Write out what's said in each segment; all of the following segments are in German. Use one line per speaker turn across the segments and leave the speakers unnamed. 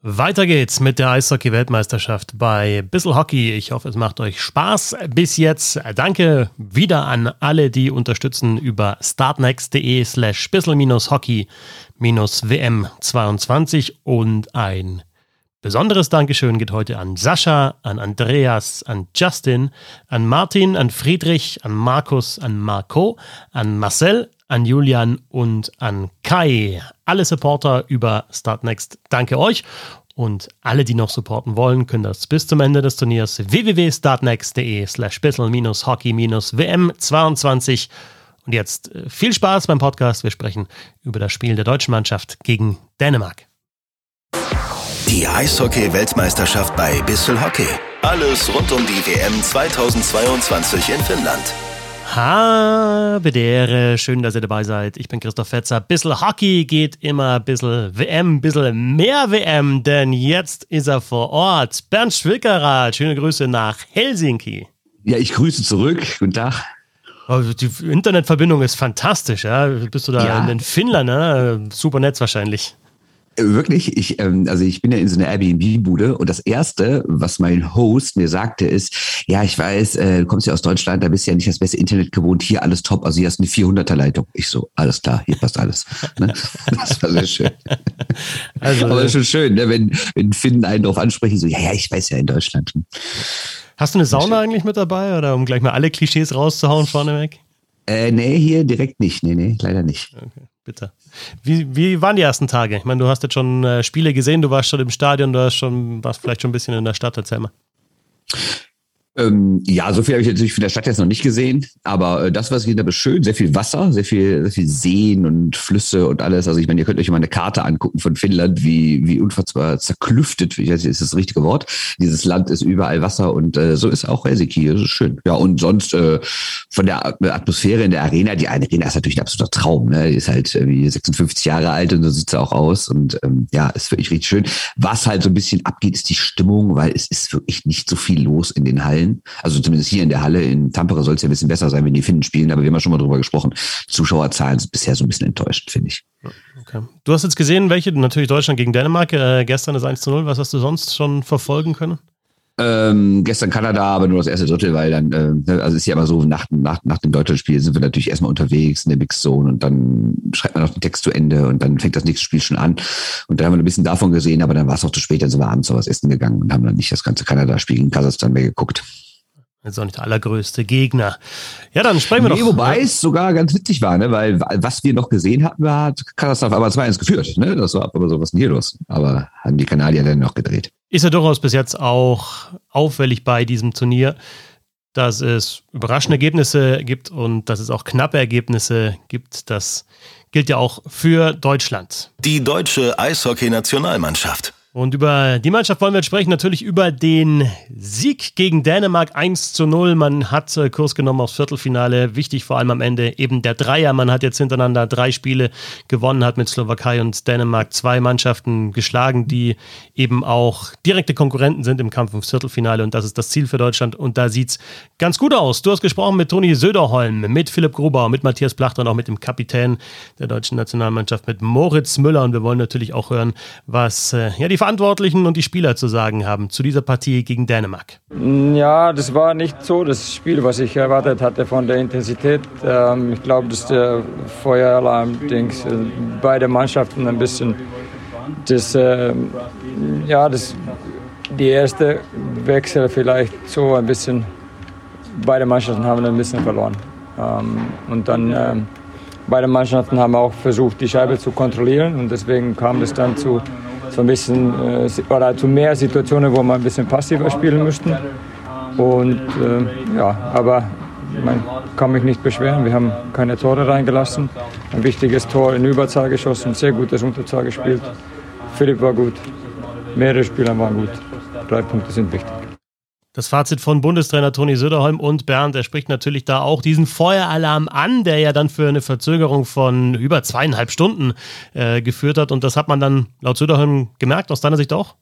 Weiter geht's mit der Eishockey-Weltmeisterschaft bei Bissel Hockey. Ich hoffe, es macht euch Spaß bis jetzt. Danke wieder an alle, die unterstützen über startnext.de slash bissel-hockey-wm22 und ein besonderes Dankeschön geht heute an Sascha, an Andreas, an Justin, an Martin, an Friedrich, an Markus, an Marco, an Marcel, an Julian und an Kai. Alle Supporter über Startnext. Danke euch. Und alle, die noch supporten wollen, können das bis zum Ende des Turniers www.startnext.de slash bissel-hockey-wm22. Und jetzt äh, viel Spaß beim Podcast. Wir sprechen über das Spiel der deutschen Mannschaft gegen Dänemark.
Die Eishockey-Weltmeisterschaft bei Bissel Hockey. Alles rund um die WM 2022 in Finnland.
Habe der schön, dass ihr dabei seid. Ich bin Christoph Fetzer. Bissl Hockey geht immer, bissl WM, bissl mehr WM, denn jetzt ist er vor Ort. Bernd Schwickerath, schöne Grüße nach Helsinki.
Ja, ich grüße zurück. Guten Tag.
Oh, die Internetverbindung ist fantastisch, ja. Bist du da ja. in Finnland, ne? Super Netz wahrscheinlich.
Wirklich, ich, ähm, also ich bin ja in so einer Airbnb-Bude und das erste, was mein Host mir sagte, ist, ja, ich weiß, äh, du kommst ja aus Deutschland, da bist du ja nicht das beste Internet gewohnt, hier alles top, also hier hast du eine 400er Leitung. Ich so, alles klar, hier passt alles. Ne? Das war sehr schön. Also, Aber ist schon schön, ne? wenn, wenn Finnen einen darauf ansprechen, so, ja, ja, ich weiß ja in Deutschland.
Hast du eine Sauna eigentlich mit dabei oder um gleich mal alle Klischees rauszuhauen vorneweg?
Äh, nee, hier direkt nicht. Nee, nee, leider nicht. Okay
bitte. Wie, wie waren die ersten Tage? Ich meine, du hast jetzt schon äh, Spiele gesehen, du warst schon im Stadion, du hast schon, warst vielleicht schon ein bisschen in der Stadt, erzähl mal.
Ähm, ja, so viel habe ich natürlich von der Stadt jetzt noch nicht gesehen, aber äh, das, was ich da ist schön, sehr viel Wasser, sehr viel, sehr viel Seen und Flüsse und alles. Also ich meine, ihr könnt euch mal eine Karte angucken von Finnland, wie, wie unfassbar zerklüftet, ich weiß nicht, ist das richtige Wort. Dieses Land ist überall Wasser und äh, so ist auch Helsinki, das ist schön. Ja, und sonst äh, von der Atmosphäre in der Arena, die eine Arena ist natürlich ein absoluter Traum, ne? Die ist halt irgendwie 56 Jahre alt und so sieht sie auch aus und ähm, ja, ist wirklich richtig schön. Was halt so ein bisschen abgeht, ist die Stimmung, weil es ist wirklich nicht so viel los in den Hallen. Hallen. Also zumindest hier in der Halle in Tampere soll es ja ein bisschen besser sein, wenn die Finnen spielen, aber wir haben ja schon mal drüber gesprochen. Zuschauerzahlen sind bisher so ein bisschen enttäuscht, finde ich.
Okay. Du hast jetzt gesehen, welche, natürlich Deutschland gegen Dänemark, äh, gestern ist 1 zu 0. Was hast du sonst schon verfolgen können?
Ähm, gestern Kanada, aber nur das erste Drittel, weil dann, äh, ne, also ist ja immer so, nach, nach, nach dem Deutschlandspiel sind wir natürlich erstmal unterwegs in der Mixzone und dann schreibt man noch den Text zu Ende und dann fängt das nächste Spiel schon an. Und dann haben wir ein bisschen davon gesehen, aber dann war es auch zu spät, dann sind wir abends noch was essen gegangen und haben dann nicht das ganze Kanada-Spiel in Kasachstan mehr geguckt.
Das ist auch nicht der allergrößte Gegner. Ja, dann sprechen wir nee,
doch. Wobei es sogar ganz witzig war, ne? weil was wir noch gesehen hatten, war Kasachstan aber 2-1 geführt. Ne? Das war aber so, was denn hier los? Aber haben die Kanadier dann noch gedreht.
Ist ja durchaus bis jetzt auch auffällig bei diesem Turnier, dass es überraschende Ergebnisse gibt und dass es auch knappe Ergebnisse gibt. Das gilt ja auch für Deutschland.
Die deutsche Eishockey-Nationalmannschaft.
Und über die Mannschaft wollen wir jetzt sprechen, natürlich über den Sieg gegen Dänemark 1 zu 0. Man hat äh, Kurs genommen aufs Viertelfinale. Wichtig vor allem am Ende eben der Dreier. Man hat jetzt hintereinander drei Spiele gewonnen, hat mit Slowakei und Dänemark zwei Mannschaften geschlagen, die eben auch direkte Konkurrenten sind im Kampf ums Viertelfinale. Und das ist das Ziel für Deutschland. Und da sieht es ganz gut aus. Du hast gesprochen mit Toni Söderholm, mit Philipp Grubauer, mit Matthias Plachter und auch mit dem Kapitän der deutschen Nationalmannschaft, mit Moritz Müller. Und wir wollen natürlich auch hören, was äh, ja, die Verantwortlichen und die Spieler zu sagen haben zu dieser Partie gegen Dänemark?
Ja, das war nicht so das Spiel, was ich erwartet hatte von der Intensität. Ähm, ich glaube, dass der Feueralarm-Dings äh, beide Mannschaften ein bisschen das, äh, ja, das, die erste Wechsel vielleicht so ein bisschen, beide Mannschaften haben ein bisschen verloren. Ähm, und dann beide Mannschaften haben auch versucht, die Scheibe zu kontrollieren und deswegen kam es dann zu so ein bisschen äh, oder zu mehr Situationen, wo wir ein bisschen passiver spielen müssten. Und äh, ja, aber man kann mich nicht beschweren. Wir haben keine Tore reingelassen. Ein wichtiges Tor in Überzahl geschossen, sehr gutes Unterzahl gespielt. Philipp war gut, mehrere Spieler waren gut. Drei Punkte sind wichtig.
Das Fazit von Bundestrainer Toni Söderholm und Bernd, er spricht natürlich da auch diesen Feueralarm an, der ja dann für eine Verzögerung von über zweieinhalb Stunden äh, geführt hat. Und das hat man dann laut Söderholm gemerkt, aus deiner Sicht auch?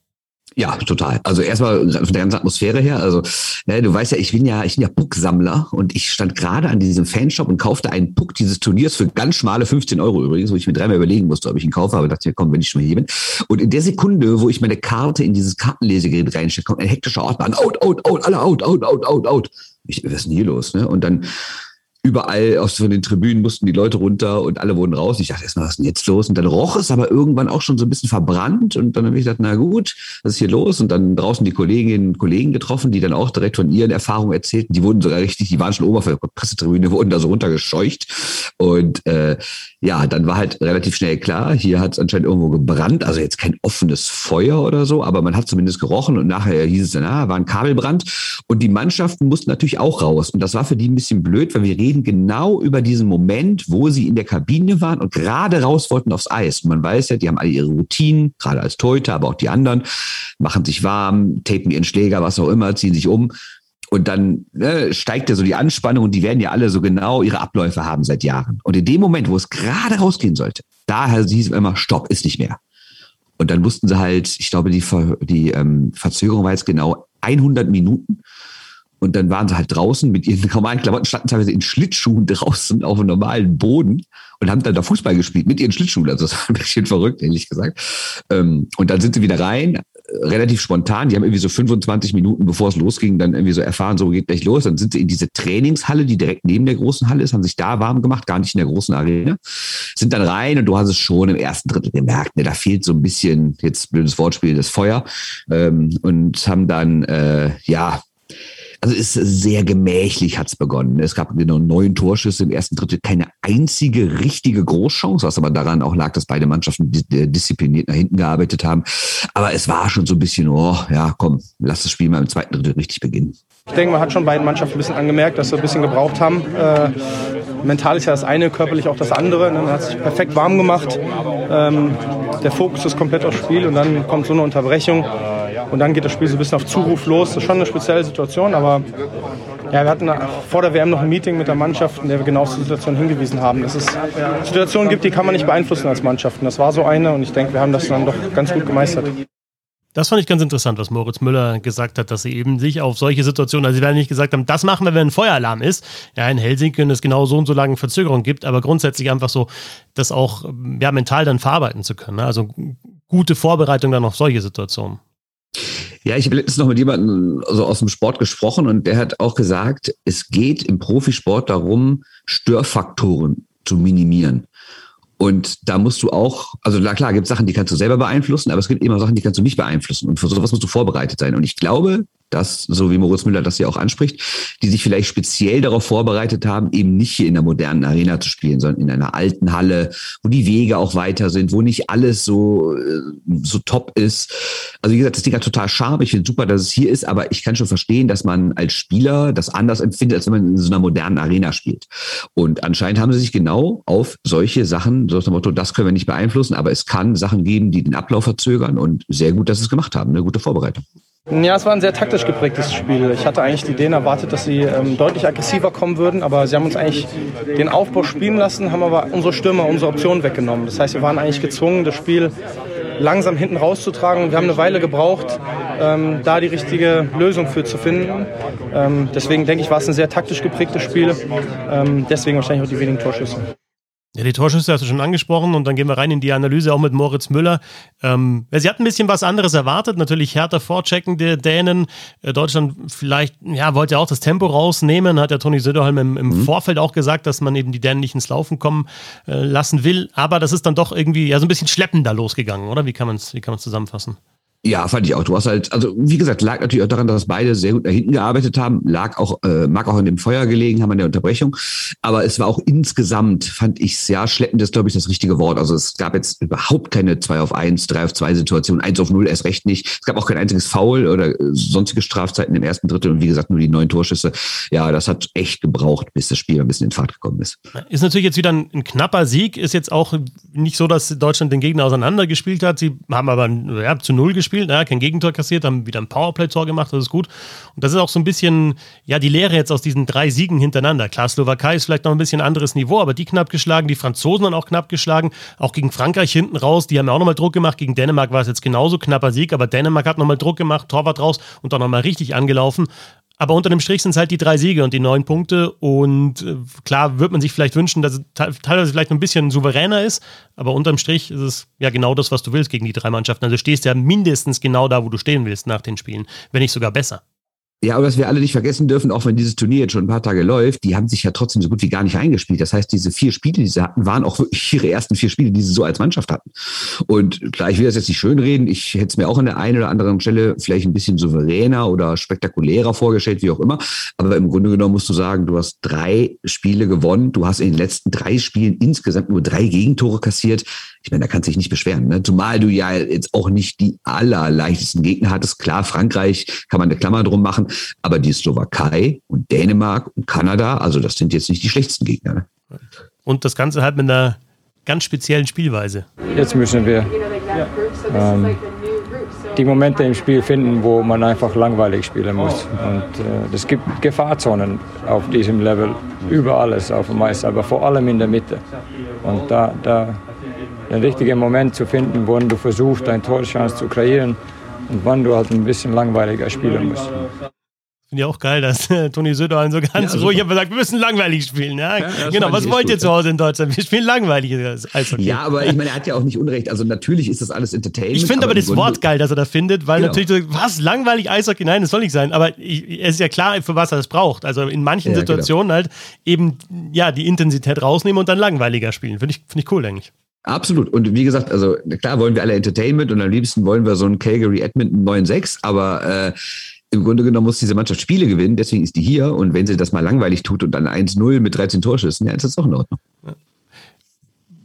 Ja, total. Also erstmal von der ganzen Atmosphäre her. Also ne, du weißt ja, ich bin ja, ich bin ja Pucksammler und ich stand gerade an diesem Fanshop und kaufte einen Puck dieses Turniers für ganz schmale 15 Euro übrigens, wo ich mir dreimal überlegen musste, ob ich ihn kaufe, aber dachte mir, komm, wenn ich schon mal hier bin. Und in der Sekunde, wo ich meine Karte in dieses Kartenlesegerät reinstecke, kommt ein hektischer Ort an, out, out, out, alle out, out, out, out, out. Ich, was ist denn hier los? Ne? Und dann überall aus von den Tribünen mussten die Leute runter und alle wurden raus. Ich dachte erstmal, was ist denn jetzt los? Und dann roch es aber irgendwann auch schon so ein bisschen verbrannt. Und dann habe ich gedacht, na gut, was ist hier los? Und dann draußen die Kolleginnen und Kollegen getroffen, die dann auch direkt von ihren Erfahrungen erzählten. Die wurden sogar richtig, die waren schon auf der Pressetribüne, wurden da so runtergescheucht. Und äh, ja, dann war halt relativ schnell klar, hier hat es anscheinend irgendwo gebrannt. Also jetzt kein offenes Feuer oder so, aber man hat zumindest gerochen und nachher hieß es dann, ah, war ein Kabelbrand. Und die Mannschaften mussten natürlich auch raus. Und das war für die ein bisschen blöd, weil wir reden reden genau über diesen Moment, wo sie in der Kabine waren und gerade raus wollten aufs Eis. Und man weiß ja, die haben alle ihre Routinen, gerade als Teute, aber auch die anderen, machen sich warm, tapen ihren Schläger, was auch immer, ziehen sich um. Und dann ne, steigt ja so die Anspannung und die werden ja alle so genau ihre Abläufe haben seit Jahren. Und in dem Moment, wo es gerade rausgehen sollte, da hieß es immer, Stopp, ist nicht mehr. Und dann wussten sie halt, ich glaube, die, Ver die ähm, Verzögerung war jetzt genau 100 Minuten. Und dann waren sie halt draußen mit ihren normalen Klamotten, standen teilweise in Schlittschuhen draußen auf einem normalen Boden und haben dann da Fußball gespielt mit ihren Schlittschuhen. Also das war ein bisschen verrückt, ehrlich gesagt. Ähm, und dann sind sie wieder rein, relativ spontan. Die haben irgendwie so 25 Minuten, bevor es losging, dann irgendwie so erfahren, so geht gleich los. Dann sind sie in diese Trainingshalle, die direkt neben der großen Halle ist, haben sich da warm gemacht, gar nicht in der großen Arena. Sind dann rein und du hast es schon im ersten Drittel gemerkt, ne, da fehlt so ein bisschen, jetzt blödes Wortspiel, das Feuer. Ähm, und haben dann, äh, ja, also es ist sehr gemächlich hat's begonnen. Es gab genau neun Torschüsse im ersten Drittel, keine einzige richtige Großchance, was aber daran auch lag, dass beide Mannschaften äh, diszipliniert nach hinten gearbeitet haben. Aber es war schon so ein bisschen, oh ja, komm, lass das Spiel mal im zweiten Drittel richtig beginnen.
Ich denke, man hat schon beiden Mannschaften ein bisschen angemerkt, dass sie ein bisschen gebraucht haben. Äh, mental ist ja das eine, körperlich auch das andere. Man hat sich perfekt warm gemacht. Ähm, der Fokus ist komplett aufs Spiel und dann kommt so eine Unterbrechung. Und dann geht das Spiel so ein bisschen auf Zuruf los. Das ist schon eine spezielle Situation, aber ja, wir hatten vor der WM noch ein Meeting mit der Mannschaft, in der wir genau auf die Situation hingewiesen haben. Dass es Situationen gibt, die kann man nicht beeinflussen als Mannschaft. Und das war so eine und ich denke, wir haben das dann doch ganz gut gemeistert.
Das fand ich ganz interessant, was Moritz Müller gesagt hat, dass sie eben sich auf solche Situationen, also sie werden nicht gesagt haben, das machen wir, wenn ein Feueralarm ist. Ja, in Helsinki es genau so und so lange Verzögerung gibt, aber grundsätzlich einfach so, das auch ja, mental dann verarbeiten zu können. Ne? Also gute Vorbereitung dann auf solche Situationen.
Ja, ich habe letztens noch mit jemandem also aus dem Sport gesprochen und der hat auch gesagt, es geht im Profisport darum, Störfaktoren zu minimieren. Und da musst du auch, also na klar, gibt Sachen, die kannst du selber beeinflussen, aber es gibt immer Sachen, die kannst du nicht beeinflussen. Und für sowas musst du vorbereitet sein. Und ich glaube, dass, so wie Moritz Müller das ja auch anspricht, die sich vielleicht speziell darauf vorbereitet haben, eben nicht hier in der modernen Arena zu spielen, sondern in einer alten Halle, wo die Wege auch weiter sind, wo nicht alles so, äh, so top ist. Also wie gesagt, das Ding hat total Charme. Ich finde super, dass es hier ist, aber ich kann schon verstehen, dass man als Spieler das anders empfindet, als wenn man in so einer modernen Arena spielt. Und anscheinend haben sie sich genau auf solche Sachen, so nach dem Motto, das können wir nicht beeinflussen, aber es kann Sachen geben, die den Ablauf verzögern und sehr gut, dass sie es gemacht haben. Eine gute Vorbereitung.
Ja, es war ein sehr taktisch geprägtes Spiel. Ich hatte eigentlich die Ideen erwartet, dass sie ähm, deutlich aggressiver kommen würden, aber sie haben uns eigentlich den Aufbau spielen lassen, haben aber unsere Stürmer, unsere Optionen weggenommen. Das heißt, wir waren eigentlich gezwungen, das Spiel langsam hinten rauszutragen. Wir haben eine Weile gebraucht, ähm, da die richtige Lösung für zu finden. Ähm, deswegen denke ich, war es ein sehr taktisch geprägtes Spiel. Ähm, deswegen wahrscheinlich auch die wenigen Torschüsse.
Ja, die Torschüsse hast du schon angesprochen und dann gehen wir rein in die Analyse auch mit Moritz Müller. Ähm, sie hat ein bisschen was anderes erwartet, natürlich härter vorchecken der Dänen. Äh, Deutschland vielleicht, ja, wollte ja auch das Tempo rausnehmen, hat ja Toni Söderholm im, im mhm. Vorfeld auch gesagt, dass man eben die Dänen nicht ins Laufen kommen äh, lassen will. Aber das ist dann doch irgendwie ja so ein bisschen schleppender losgegangen, oder? Wie kann man es wie zusammenfassen?
Ja, fand ich auch. Du hast halt, also wie gesagt, lag natürlich auch daran, dass beide sehr gut nach hinten gearbeitet haben, lag auch, äh, mag auch in dem Feuer gelegen haben an der Unterbrechung. Aber es war auch insgesamt, fand ich ja, schleppend ist, glaube ich, das richtige Wort. Also es gab jetzt überhaupt keine 2 auf 1, 3 auf 2 Situation, 1 auf 0 erst recht nicht. Es gab auch kein einziges Foul oder äh, sonstige Strafzeiten im ersten Drittel und wie gesagt, nur die neun Torschüsse. Ja, das hat echt gebraucht, bis das Spiel ein bisschen in Fahrt gekommen ist.
Ist natürlich jetzt wieder ein, ein knapper Sieg, ist jetzt auch nicht so, dass Deutschland den Gegner auseinandergespielt hat. Sie haben aber ja, zu null gespielt gespielt, ja, kein Gegentor kassiert, haben wieder ein Powerplay-Tor gemacht, das ist gut. Und das ist auch so ein bisschen, ja, die Lehre jetzt aus diesen drei Siegen hintereinander. Klar, Slowakei ist vielleicht noch ein bisschen anderes Niveau, aber die knapp geschlagen, die Franzosen dann auch knapp geschlagen, auch gegen Frankreich hinten raus, die haben ja auch nochmal Druck gemacht. Gegen Dänemark war es jetzt genauso knapper Sieg, aber Dänemark hat nochmal Druck gemacht, Torwart raus und dann nochmal richtig angelaufen. Aber unter dem Strich sind es halt die drei Siege und die neun Punkte. Und äh, klar wird man sich vielleicht wünschen, dass es teilweise vielleicht ein bisschen souveräner ist. Aber unterm Strich ist es ja genau das, was du willst gegen die drei Mannschaften. Also du stehst ja mindestens genau da, wo du stehen willst nach den Spielen, wenn nicht sogar besser.
Ja, aber was wir alle nicht vergessen dürfen, auch wenn dieses Turnier jetzt schon ein paar Tage läuft, die haben sich ja trotzdem so gut wie gar nicht eingespielt. Das heißt, diese vier Spiele, die sie hatten, waren auch wirklich ihre ersten vier Spiele, die sie so als Mannschaft hatten. Und klar, ich will das jetzt nicht schönreden. Ich hätte es mir auch an der einen oder anderen Stelle vielleicht ein bisschen souveräner oder spektakulärer vorgestellt, wie auch immer. Aber im Grunde genommen musst du sagen, du hast drei Spiele gewonnen. Du hast in den letzten drei Spielen insgesamt nur drei Gegentore kassiert ich meine, da kannst du dich nicht beschweren. Ne? Zumal du ja jetzt auch nicht die allerleichtesten Gegner hattest. Klar, Frankreich kann man eine Klammer drum machen, aber die Slowakei und Dänemark und Kanada, also das sind jetzt nicht die schlechtesten Gegner. Ne?
Und das Ganze halt mit einer ganz speziellen Spielweise.
Jetzt müssen wir ähm, die Momente im Spiel finden, wo man einfach langweilig spielen muss. Und äh, es gibt Gefahrzonen auf diesem Level, über alles auf dem Eis, aber vor allem in der Mitte. Und da, da den richtigen Moment zu finden, wann du versuchst, deine Torchance zu kreieren und wann du halt ein bisschen langweiliger spielen musst.
Finde ich auch geil, dass äh, Toni Söderholm so ganz ja, ruhig hat gesagt, wir müssen langweilig spielen. Ja? ja genau, was wollt ihr zu Hause in Deutschland? Wir spielen langweilig.
Eishockey. Ja, aber ich meine, er hat ja auch nicht Unrecht. Also natürlich ist das alles Entertainment.
Ich finde aber, aber das Wort geil, dass er da findet, weil genau. natürlich, was, langweilig Eishockey? Nein, das soll nicht sein. Aber ich, es ist ja klar, für was er das braucht. Also in manchen ja, genau. Situationen genau. halt eben, ja, die Intensität rausnehmen und dann langweiliger spielen. Finde ich, find ich cool, eigentlich.
Absolut. Und wie gesagt, also klar wollen wir alle Entertainment und am liebsten wollen wir so einen Calgary Edmonton 9-6, aber äh, im Grunde genommen muss diese Mannschaft Spiele gewinnen, deswegen ist die hier. Und wenn sie das mal langweilig tut und dann 1-0 mit 13 Torschüssen, ja, ist das auch in Ordnung. Ja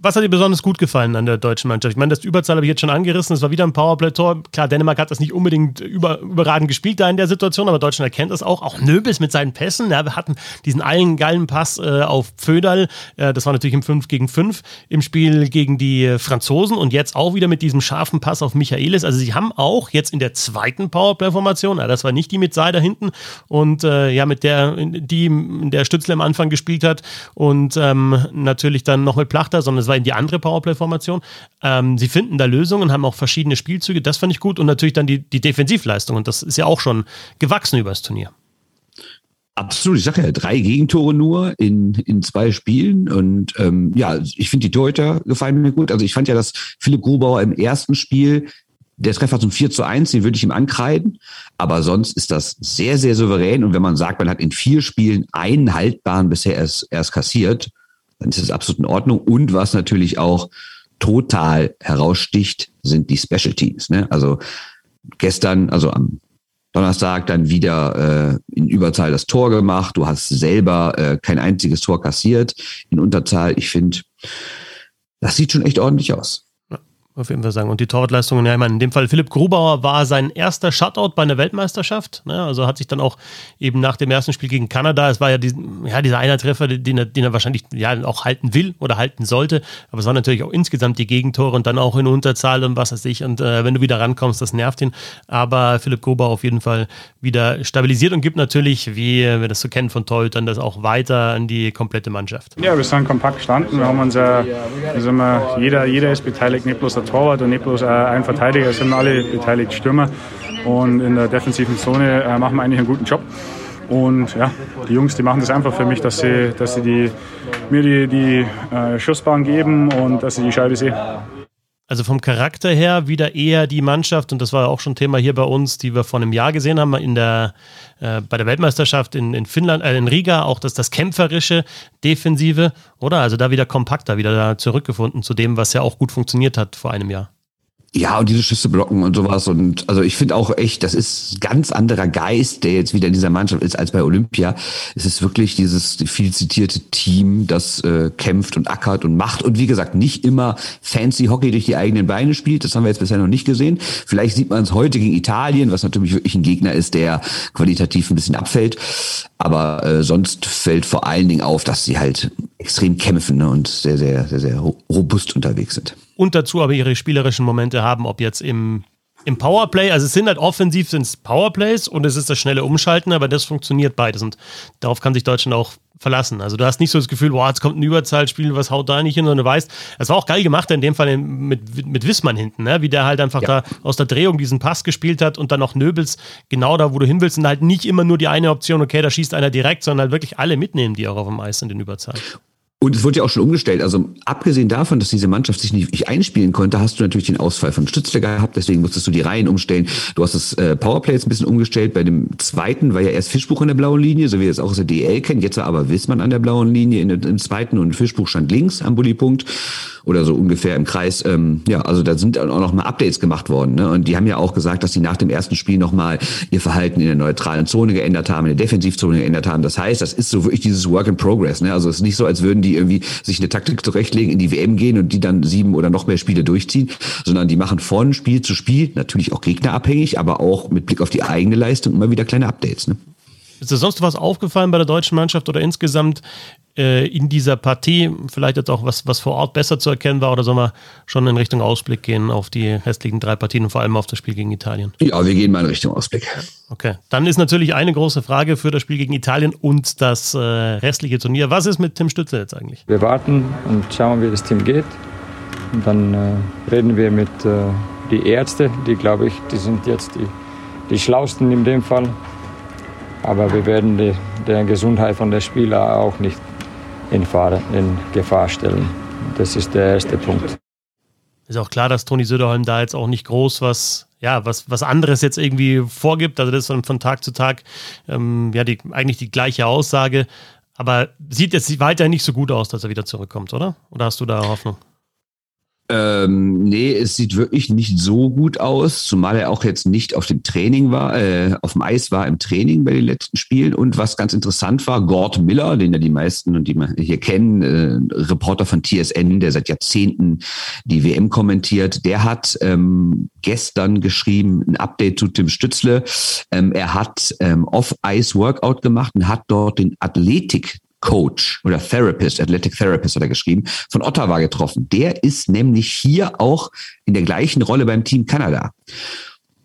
was hat dir besonders gut gefallen an der deutschen Mannschaft? Ich meine, das Überzahl habe ich jetzt schon angerissen. Es war wieder ein Powerplay-Tor. Klar, Dänemark hat das nicht unbedingt über, überragend gespielt da in der Situation, aber Deutschland erkennt das auch. Auch Nöbels mit seinen Pässen. Ja, wir hatten diesen einen geilen Pass äh, auf Föderl. Äh, das war natürlich im 5 gegen 5 im Spiel gegen die Franzosen und jetzt auch wieder mit diesem scharfen Pass auf Michaelis. Also sie haben auch jetzt in der zweiten Powerplay-Formation, ja, das war nicht die mit Seider hinten und äh, ja, mit der, die der Stützle am Anfang gespielt hat und ähm, natürlich dann noch mit Plachter, sondern es war in die andere Powerplay-Formation. Ähm, sie finden da Lösungen, haben auch verschiedene Spielzüge, das fand ich gut und natürlich dann die, die Defensivleistung und das ist ja auch schon gewachsen über das Turnier.
Absolut, ich sage ja, drei Gegentore nur in, in zwei Spielen. Und ähm, ja, ich finde die Torhüter gefallen mir gut. Also ich fand ja, dass Philipp Grubauer im ersten Spiel, der Treffer zum 4 zu 1, den würde ich ihm ankreiden. Aber sonst ist das sehr, sehr souverän. Und wenn man sagt, man hat in vier Spielen einen haltbaren bisher erst, erst kassiert, dann ist das absolut in Ordnung. Und was natürlich auch total heraussticht, sind die Special Teams. Ne? Also gestern, also am Donnerstag dann wieder äh, in Überzahl das Tor gemacht. Du hast selber äh, kein einziges Tor kassiert in Unterzahl. Ich finde, das sieht schon echt ordentlich aus
auf jeden Fall sagen. Und die Torwartleistungen, ja, ich meine, in dem Fall Philipp Grubauer war sein erster Shutout bei einer Weltmeisterschaft. Ne? Also hat sich dann auch eben nach dem ersten Spiel gegen Kanada, es war ja, die, ja dieser einer Treffer, den er, den er wahrscheinlich ja auch halten will oder halten sollte. Aber es waren natürlich auch insgesamt die Gegentore und dann auch in Unterzahl und was weiß ich. Und äh, wenn du wieder rankommst, das nervt ihn. Aber Philipp Grubauer auf jeden Fall wieder stabilisiert und gibt natürlich, wie wir das so kennen von Torhütern, das auch weiter an die komplette Mannschaft.
Ja, wir sind kompakt gestanden. Wir haben uns, äh, also jeder, jeder ist beteiligt, nicht bloß der Torwart und nicht bloß äh, ein Verteidiger, sind alle beteiligt Stürmer. Und in der defensiven Zone äh, machen wir eigentlich einen guten Job. Und ja, die Jungs, die machen das einfach für mich, dass sie, dass sie die, mir die, die äh, Schussbahn geben und dass sie die Scheibe sehen.
Also vom Charakter her wieder eher die Mannschaft, und das war auch schon Thema hier bei uns, die wir vor einem Jahr gesehen haben, in der, äh, bei der Weltmeisterschaft in, in Finnland, äh, in Riga, auch das, das kämpferische Defensive, oder? Also da wieder kompakter, wieder da zurückgefunden zu dem, was ja auch gut funktioniert hat vor einem Jahr.
Ja, und diese Schüsse blocken und sowas. Und also ich finde auch echt, das ist ganz anderer Geist, der jetzt wieder in dieser Mannschaft ist als bei Olympia. Es ist wirklich dieses viel zitierte Team, das äh, kämpft und ackert und macht. Und wie gesagt, nicht immer fancy Hockey durch die eigenen Beine spielt. Das haben wir jetzt bisher noch nicht gesehen. Vielleicht sieht man es heute gegen Italien, was natürlich wirklich ein Gegner ist, der qualitativ ein bisschen abfällt. Aber äh, sonst fällt vor allen Dingen auf, dass sie halt extrem kämpfen ne, und sehr, sehr, sehr, sehr robust unterwegs sind
und dazu aber ihre spielerischen Momente haben, ob jetzt im im Powerplay, also es sind halt offensiv sind es Powerplays und es ist das schnelle Umschalten, aber das funktioniert beides und darauf kann sich Deutschland auch verlassen. Also du hast nicht so das Gefühl, boah, jetzt kommt ein Überzahlspiel, was haut da nicht hin, sondern du weißt, es war auch geil gemacht in dem Fall mit, mit Wissmann hinten, ne? wie der halt einfach ja. da aus der Drehung diesen Pass gespielt hat und dann noch Nöbels genau da, wo du hin willst und halt nicht immer nur die eine Option, okay, da schießt einer direkt, sondern halt wirklich alle mitnehmen, die auch auf dem Eis sind in Überzahl.
Und es wurde ja auch schon umgestellt. Also abgesehen davon, dass diese Mannschaft sich nicht einspielen konnte, hast du natürlich den Ausfall von Stützle gehabt. Deswegen musstest du die Reihen umstellen. Du hast das äh, Powerplay jetzt ein bisschen umgestellt. Bei dem zweiten war ja erst Fischbuch an der blauen Linie, so wie wir es auch aus der DL kennen. Jetzt war aber Wissmann an der blauen Linie in, im zweiten und Fischbuch stand links am Bullypunkt oder so ungefähr im Kreis. Ähm, ja, also da sind auch noch mal Updates gemacht worden. Ne? Und die haben ja auch gesagt, dass sie nach dem ersten Spiel noch mal ihr Verhalten in der neutralen Zone geändert haben, in der Defensivzone geändert haben. Das heißt, das ist so wirklich dieses Work in Progress. Ne? Also es ist nicht so, als würden die irgendwie sich eine Taktik zurechtlegen, in die WM gehen und die dann sieben oder noch mehr Spiele durchziehen, sondern die machen von Spiel zu Spiel natürlich auch gegnerabhängig, aber auch mit Blick auf die eigene Leistung immer wieder kleine Updates. Ne?
Ist dir sonst was aufgefallen bei der deutschen Mannschaft oder insgesamt äh, in dieser Partie? Vielleicht jetzt auch was, was vor Ort besser zu erkennen war oder sollen wir schon in Richtung Ausblick gehen auf die restlichen drei Partien und vor allem auf das Spiel gegen Italien?
Ja, wir gehen mal in Richtung Ausblick.
Okay, dann ist natürlich eine große Frage für das Spiel gegen Italien und das äh, restliche Turnier. Was ist mit Tim Stütze jetzt eigentlich?
Wir warten und schauen, wie das Team geht. Und dann äh, reden wir mit äh, die Ärzte, die glaube ich, die sind jetzt die, die schlausten in dem Fall. Aber wir werden die, der Gesundheit von der Spieler auch nicht in, Fahr in Gefahr stellen. Das ist der erste Punkt.
Ist auch klar, dass Toni Söderholm da jetzt auch nicht groß was, ja, was, was anderes jetzt irgendwie vorgibt. Also das ist von, von Tag zu Tag ähm, ja die, eigentlich die gleiche Aussage. Aber sieht jetzt weiterhin nicht so gut aus, dass er wieder zurückkommt, oder? Oder hast du da Hoffnung?
Ähm, nee, es sieht wirklich nicht so gut aus, zumal er auch jetzt nicht auf dem Training war, äh, auf dem Eis war im Training bei den letzten Spielen. Und was ganz interessant war, Gord Miller, den ja die meisten und die man hier kennen, äh, Reporter von TSN, der seit Jahrzehnten die WM kommentiert, der hat ähm, gestern geschrieben, ein Update zu Tim Stützle. Ähm, er hat ähm, Off-Ice-Workout gemacht und hat dort den Athletik Coach oder Therapist, Athletic Therapist hat er geschrieben, von Ottawa getroffen. Der ist nämlich hier auch in der gleichen Rolle beim Team Kanada.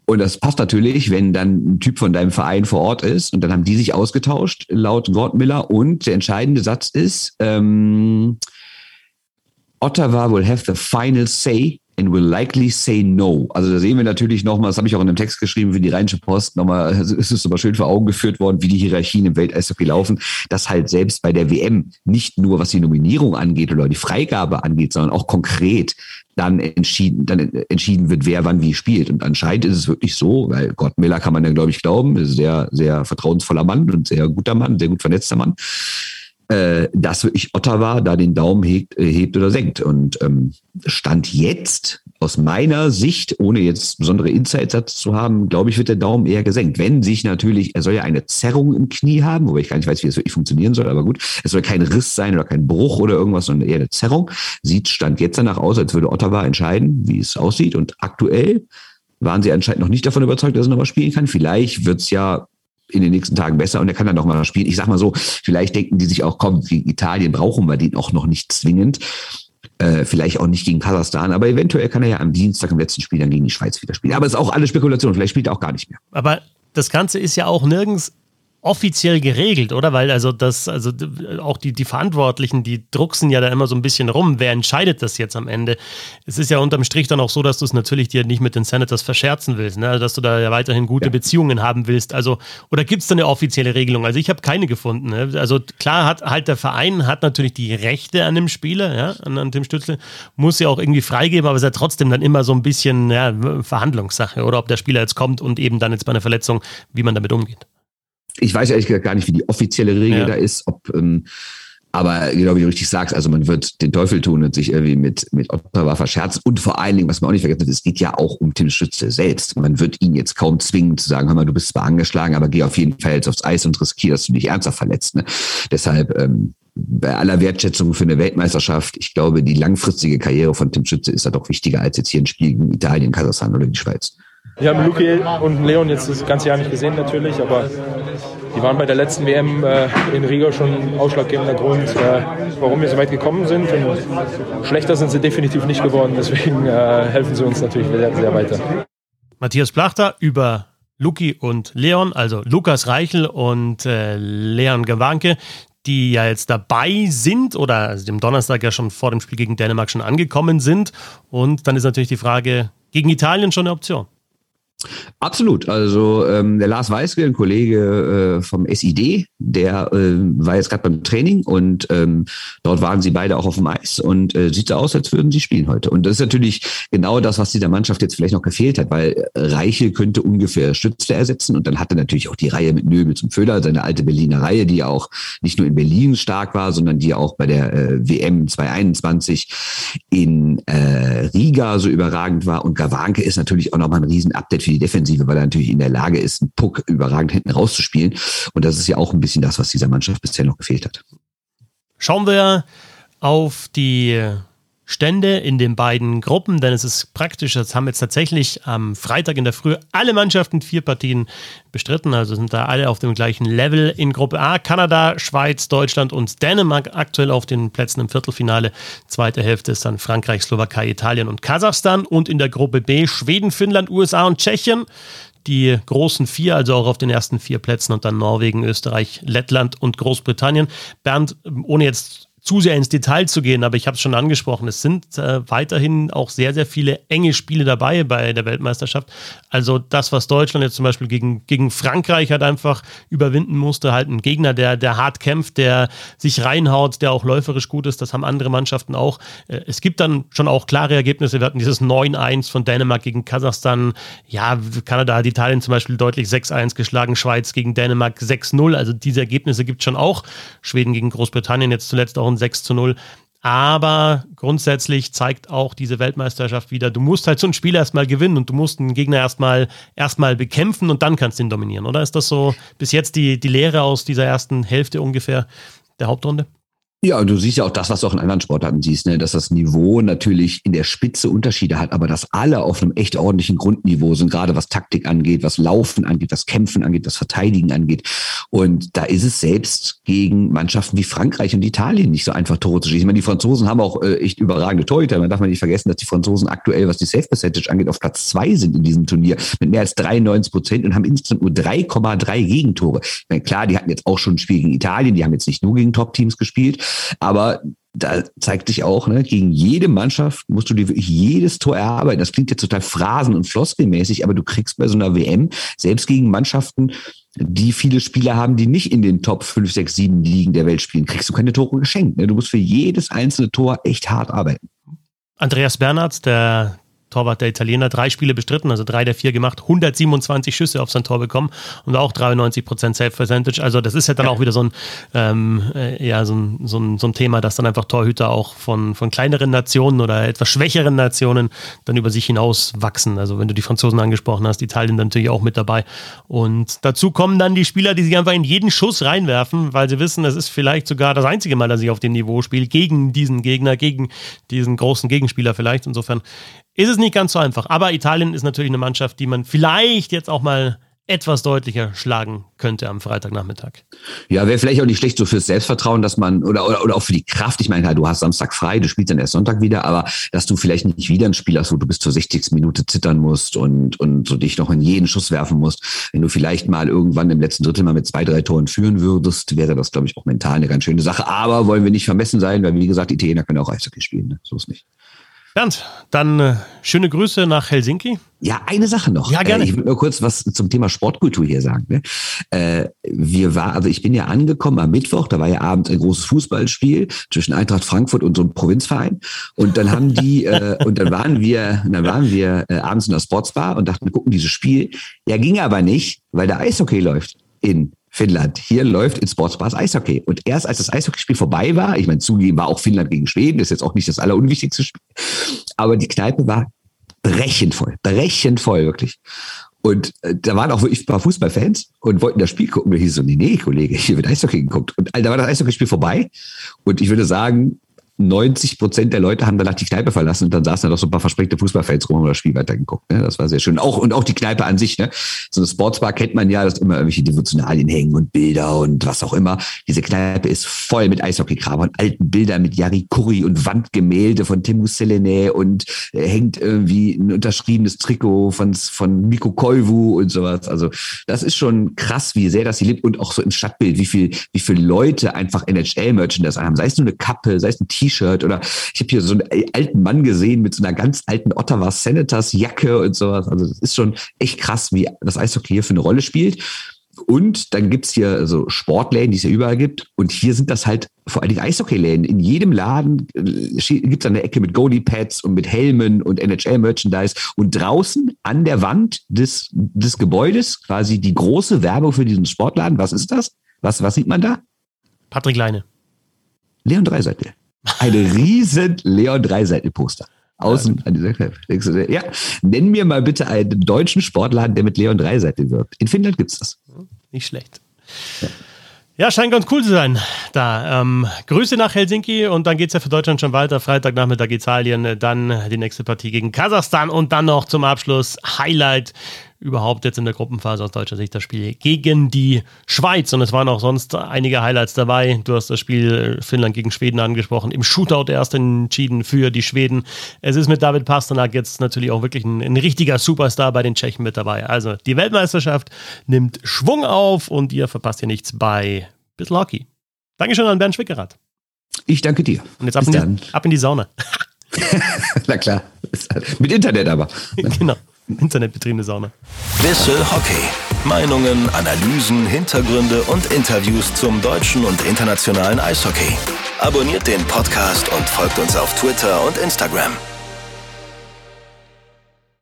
Und das passt natürlich, wenn dann ein Typ von deinem Verein vor Ort ist und dann haben die sich ausgetauscht, laut Gord Miller. Und der entscheidende Satz ist, ähm, Ottawa will have the final say and will likely say no. Also da sehen wir natürlich nochmal, das habe ich auch in einem Text geschrieben für die Rheinische Post, nochmal, es ist aber schön vor Augen geführt worden, wie die Hierarchien im Welteishockey laufen, dass halt selbst bei der WM nicht nur was die Nominierung angeht oder die Freigabe angeht, sondern auch konkret dann entschieden, dann entschieden wird, wer wann wie spielt. Und anscheinend ist es wirklich so, weil Gott Miller kann man ja, glaube ich, glauben, ist sehr, sehr vertrauensvoller Mann und sehr guter Mann, sehr gut vernetzter Mann äh, dass wirklich Ottawa da den Daumen hebt, äh, hebt oder senkt. Und ähm, Stand jetzt, aus meiner Sicht, ohne jetzt besondere Insights zu haben, glaube ich, wird der Daumen eher gesenkt. Wenn sich natürlich, er soll ja eine Zerrung im Knie haben, wobei ich gar nicht weiß, wie es wirklich funktionieren soll, aber gut, es soll kein Riss sein oder kein Bruch oder irgendwas, sondern eher eine Zerrung. Sieht Stand jetzt danach aus, als würde Ottawa entscheiden, wie es aussieht. Und aktuell waren sie anscheinend noch nicht davon überzeugt, dass er nochmal spielen kann. Vielleicht wird es ja in den nächsten Tagen besser und er kann dann noch mal spielen. Ich sag mal so, vielleicht denken die sich auch, komm, gegen Italien brauchen wir den auch noch nicht zwingend. Äh, vielleicht auch nicht gegen Kasachstan, aber eventuell kann er ja am Dienstag im letzten Spiel dann gegen die Schweiz wieder spielen. Aber es ist auch alle Spekulation, vielleicht spielt er auch gar nicht mehr.
Aber das Ganze ist ja auch nirgends offiziell geregelt, oder? Weil also das, also auch die, die Verantwortlichen, die drucksen ja da immer so ein bisschen rum. Wer entscheidet das jetzt am Ende? Es ist ja unterm Strich dann auch so, dass du es natürlich dir nicht mit den Senators verscherzen willst, ne? dass du da ja weiterhin gute ja. Beziehungen haben willst. Also, oder gibt es da eine offizielle Regelung? Also ich habe keine gefunden. Ne? Also klar hat halt der Verein hat natürlich die Rechte an dem Spieler, ja, an, an dem Stützle, muss ja auch irgendwie freigeben, aber es ist ja trotzdem dann immer so ein bisschen ja, Verhandlungssache, oder ob der Spieler jetzt kommt und eben dann jetzt bei einer Verletzung, wie man damit umgeht
ich weiß ehrlich gesagt gar nicht, wie die offizielle Regel ja. da ist, ob, ähm, aber genau wie du richtig sagst, also man wird den Teufel tun und sich irgendwie mit, mit Ottawa verscherzen. Und vor allen Dingen, was man auch nicht vergessen hat, es geht ja auch um Tim Schütze selbst. Man wird ihn jetzt kaum zwingen zu sagen, hör mal, du bist zwar angeschlagen, aber geh auf jeden Fall jetzt aufs Eis und riskier, dass du dich ernsthaft verletzt. Ne? Deshalb, ähm, bei aller Wertschätzung für eine Weltmeisterschaft, ich glaube, die langfristige Karriere von Tim Schütze ist da doch wichtiger als jetzt hier ein Spiel gegen Italien, Kasachstan oder die Schweiz.
Ich habe Luki und Leon jetzt das ganze Jahr nicht gesehen natürlich, aber die waren bei der letzten WM äh, in Riga schon ein ausschlaggebender Grund, äh, warum wir so weit gekommen sind. Und schlechter sind sie definitiv nicht geworden, deswegen äh, helfen sie uns natürlich sehr, sehr weiter.
Matthias Plachter über Luki und Leon, also Lukas Reichel und äh, Leon Gewanke, die ja jetzt dabei sind oder dem Donnerstag ja schon vor dem Spiel gegen Dänemark schon angekommen sind. Und dann ist natürlich die Frage, gegen Italien schon eine Option?
Absolut. Also ähm, der Lars Weiske, ein Kollege äh, vom SID, der äh, war jetzt gerade beim Training und ähm, dort waren sie beide auch auf dem Eis und äh, sieht so aus, als würden sie spielen heute. Und das ist natürlich genau das, was dieser Mannschaft jetzt vielleicht noch gefehlt hat, weil Reiche könnte ungefähr Stützle ersetzen und dann hatte natürlich auch die Reihe mit Nöbel zum Föder, seine alte Berliner Reihe, die auch nicht nur in Berlin stark war, sondern die auch bei der äh, WM 2021 in äh, Riga so überragend war. Und Gawanke ist natürlich auch nochmal ein Riesen-Update für die Defensive, weil er natürlich in der Lage ist, einen Puck überragend hinten rauszuspielen. Und das ist ja auch ein bisschen das, was dieser Mannschaft bisher noch gefehlt hat.
Schauen wir auf die Stände in den beiden Gruppen, denn es ist praktisch, das haben jetzt tatsächlich am Freitag in der Früh alle Mannschaften vier Partien bestritten, also sind da alle auf dem gleichen Level. In Gruppe A Kanada, Schweiz, Deutschland und Dänemark aktuell auf den Plätzen im Viertelfinale. Zweite Hälfte ist dann Frankreich, Slowakei, Italien und Kasachstan und in der Gruppe B Schweden, Finnland, USA und Tschechien die großen vier, also auch auf den ersten vier Plätzen und dann Norwegen, Österreich, Lettland und Großbritannien. Bernd, ohne jetzt zu sehr ins Detail zu gehen, aber ich habe es schon angesprochen, es sind äh, weiterhin auch sehr, sehr viele enge Spiele dabei bei der Weltmeisterschaft. Also das, was Deutschland jetzt zum Beispiel gegen, gegen Frankreich halt einfach überwinden musste, halt ein Gegner, der, der hart kämpft, der sich reinhaut, der auch läuferisch gut ist, das haben andere Mannschaften auch. Äh, es gibt dann schon auch klare Ergebnisse. Wir hatten dieses 9-1 von Dänemark gegen Kasachstan. Ja, Kanada hat Italien zum Beispiel deutlich 6-1 geschlagen, Schweiz gegen Dänemark 6-0. Also diese Ergebnisse gibt es schon auch. Schweden gegen Großbritannien jetzt zuletzt auch ein 6 zu 0. Aber grundsätzlich zeigt auch diese Weltmeisterschaft wieder, du musst halt so ein Spiel erstmal gewinnen und du musst einen Gegner erstmal erstmal bekämpfen und dann kannst du ihn dominieren, oder? Ist das so bis jetzt die, die Lehre aus dieser ersten Hälfte ungefähr der Hauptrunde?
Ja, du siehst ja auch das, was du auch in anderen Sportarten siehst, ne? dass das Niveau natürlich in der Spitze Unterschiede hat, aber dass alle auf einem echt ordentlichen Grundniveau sind, gerade was Taktik angeht, was Laufen angeht, was Kämpfen angeht, was Verteidigen angeht. Und da ist es selbst gegen Mannschaften wie Frankreich und Italien nicht so einfach Tore zu schießen. Ich meine, die Franzosen haben auch äh, echt überragende Torhüter. Man darf man nicht vergessen, dass die Franzosen aktuell, was die Safe Percentage angeht, auf Platz zwei sind in diesem Turnier mit mehr als 93 Prozent und haben insgesamt nur 3,3 Gegentore. Ich meine, klar, die hatten jetzt auch schon ein Spiel gegen Italien, die haben jetzt nicht nur gegen Top-Teams gespielt, aber da zeigt sich auch, ne, gegen jede Mannschaft musst du dir wirklich jedes Tor erarbeiten. Das klingt jetzt total phrasen- und floskelmäßig, aber du kriegst bei so einer WM, selbst gegen Mannschaften, die viele Spieler haben, die nicht in den Top 5, 6, 7 Ligen der Welt spielen, kriegst du keine Tore geschenkt. Ne? Du musst für jedes einzelne Tor echt hart arbeiten.
Andreas Bernhardt, der Torwart der Italiener, drei Spiele bestritten, also drei der vier gemacht, 127 Schüsse auf sein Tor bekommen und auch 93 Prozent Safe Percentage. Also das ist ja dann auch wieder so ein, ähm, äh, ja, so ein, so, ein, so ein Thema, dass dann einfach Torhüter auch von, von kleineren Nationen oder etwas schwächeren Nationen dann über sich hinaus wachsen. Also wenn du die Franzosen angesprochen hast, Italien dann natürlich auch mit dabei. Und dazu kommen dann die Spieler, die sich einfach in jeden Schuss reinwerfen, weil sie wissen, es ist vielleicht sogar das einzige Mal, dass ich auf dem Niveau spiele, gegen diesen Gegner, gegen diesen großen Gegenspieler vielleicht. Insofern ist es nicht ganz so einfach. Aber Italien ist natürlich eine Mannschaft, die man vielleicht jetzt auch mal etwas deutlicher schlagen könnte am Freitagnachmittag.
Ja, wäre vielleicht auch nicht schlecht so fürs Selbstvertrauen, dass man, oder, oder, oder auch für die Kraft, ich meine, du hast Samstag frei, du spielst dann erst Sonntag wieder, aber dass du vielleicht nicht wieder ein Spiel hast, wo du bis zur 60. Minute zittern musst und, und so dich noch in jeden Schuss werfen musst. Wenn du vielleicht mal irgendwann im letzten Drittel mal mit zwei, drei Toren führen würdest, wäre das, glaube ich, auch mental eine ganz schöne Sache. Aber wollen wir nicht vermessen sein, weil, wie gesagt, Italiener können auch Eishockey spielen, ne? so ist nicht.
Bernd, dann äh, schöne Grüße nach Helsinki.
Ja, eine Sache noch.
Ja, gerne.
Äh, ich will nur kurz was zum Thema Sportkultur hier sagen. Ne? Äh, wir war, also ich bin ja angekommen am Mittwoch, da war ja abends ein großes Fußballspiel zwischen Eintracht Frankfurt und so einem Provinzverein. Und dann haben die, äh, und dann waren wir, dann waren wir äh, abends in der Sportsbar und dachten, wir gucken dieses Spiel. Ja, ging aber nicht, weil der Eishockey läuft in Finnland. Hier läuft in Sportsbars Eishockey. Und erst als das Eishockeyspiel vorbei war, ich meine, zugegeben war auch Finnland gegen Schweden, das ist jetzt auch nicht das allerunwichtigste Spiel, aber die Kneipe war brechend voll, brechend voll, wirklich. Und äh, da waren auch wirklich ein paar Fußballfans und wollten das Spiel gucken. Und ich hieß so, nee, nee, Kollege, hier wird Eishockey geguckt. Und da war das Eishockeyspiel vorbei. Und ich würde sagen, 90 Prozent der Leute haben danach die Kneipe verlassen und dann saßen da doch so ein paar versprengte Fußballfans rum und das Spiel weitergeguckt. Ne? Das war sehr schön. Auch, und auch die Kneipe an sich. Ne? So eine Sportsbar kennt man ja, dass immer irgendwelche Devotionalien hängen und Bilder und was auch immer. Diese Kneipe ist voll mit Eishockeykram und alten Bildern mit Yari Kuri und Wandgemälde von Timu Selene und äh, hängt irgendwie ein unterschriebenes Trikot von, von Miko Koivu und sowas. Also das ist schon krass, wie sehr das sie lebt und auch so im Stadtbild, wie viel, wie viele Leute einfach NHL-Merchandise haben. Sei es nur eine Kappe, sei es ein T-Shirt oder ich habe hier so einen alten Mann gesehen mit so einer ganz alten Ottawa Senators Jacke und sowas. Also das ist schon echt krass, wie das Eishockey hier für eine Rolle spielt. Und dann gibt's hier so Sportläden, die es ja überall gibt. Und hier sind das halt vor allen Dingen Eishockeyläden. In jedem Laden äh, gibt's eine Ecke mit Goalie-Pads und mit Helmen und NHL-Merchandise. Und draußen an der Wand des, des Gebäudes quasi die große Werbung für diesen Sportladen. Was ist das? Was, was sieht man da?
Patrick Leine.
Leon Dreiseitel. Eine riesen Leon Dreiseitel-Poster. Außen an dieser Kneipe. Ja, nenn mir mal bitte einen deutschen Sportladen, der mit Leon Dreiseitel wirkt. In Finnland gibt's das.
Nicht schlecht. Ja. Ja, scheint ganz cool zu sein. Da. Ähm, Grüße nach Helsinki und dann geht's ja für Deutschland schon weiter. Freitagnachmittag Italien, dann die nächste Partie gegen Kasachstan und dann noch zum Abschluss Highlight überhaupt jetzt in der Gruppenphase aus deutscher Sicht das Spiel gegen die Schweiz. Und es waren auch sonst einige Highlights dabei. Du hast das Spiel Finnland gegen Schweden angesprochen. Im Shootout erst entschieden für die Schweden. Es ist mit David Pasternak jetzt natürlich auch wirklich ein, ein richtiger Superstar bei den Tschechen mit dabei. Also die Weltmeisterschaft nimmt Schwung auf und ihr verpasst hier nichts bei Hockey. Dankeschön an Bernd Schwickerath.
Ich danke dir.
Und jetzt ab, in die, ab in die Sauna.
Na klar. Mit Internet aber.
genau. Internetbetriebene Sauna.
Bissel Hockey. Meinungen, Analysen, Hintergründe und Interviews zum deutschen und internationalen Eishockey. Abonniert den Podcast und folgt uns auf Twitter und Instagram.